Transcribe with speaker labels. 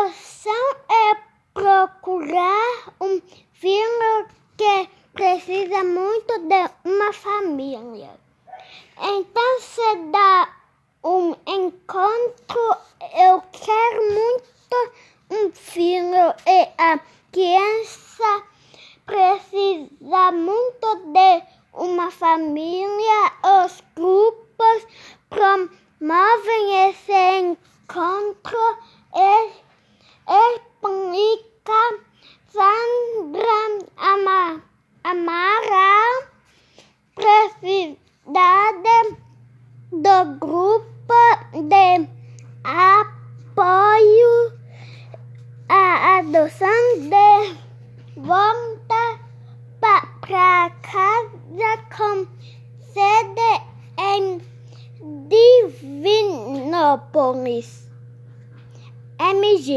Speaker 1: Adoção é procurar um filho que precisa muito de uma família. Então se dá um encontro. Eu quero muito um filho e a criança precisa muito de uma família. Os grupos promovem esse encontro. E explica Sandra Ama, Amaral precisidade do grupo de apoio à adoção de volta para casa com sede em Divinópolis. MG